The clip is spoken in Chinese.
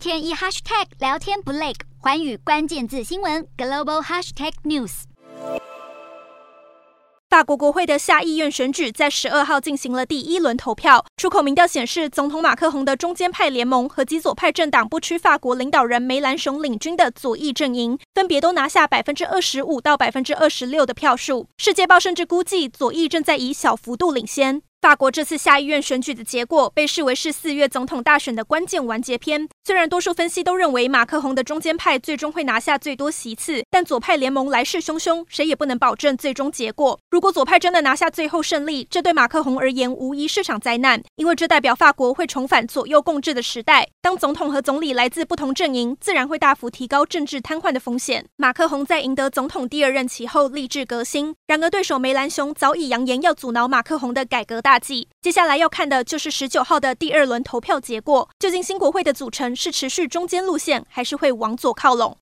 天一 hashtag 聊天不累，寰宇关键字新闻 global hashtag news。法国国会的下议院选举在十二号进行了第一轮投票。出口民调显示，总统马克宏的中间派联盟和极左派政党不屈法国领导人梅兰雄领军的左翼阵营，分别都拿下百分之二十五到百分之二十六的票数。世界报甚至估计，左翼正在以小幅度领先。法国这次下议院选举的结果被视为是四月总统大选的关键完结篇。虽然多数分析都认为马克宏的中间派最终会拿下最多席次，但左派联盟来势汹汹，谁也不能保证最终结果。如果左派真的拿下最后胜利，这对马克宏而言无疑是场灾难，因为这代表法国会重返左右共治的时代。当总统和总理来自不同阵营，自然会大幅提高政治瘫痪的风险。马克宏在赢得总统第二任期后立志革新，然而对手梅兰雄早已扬言要阻挠马克宏的改革大大计，接下来要看的就是十九号的第二轮投票结果。究竟新国会的组成是持续中间路线，还是会往左靠拢？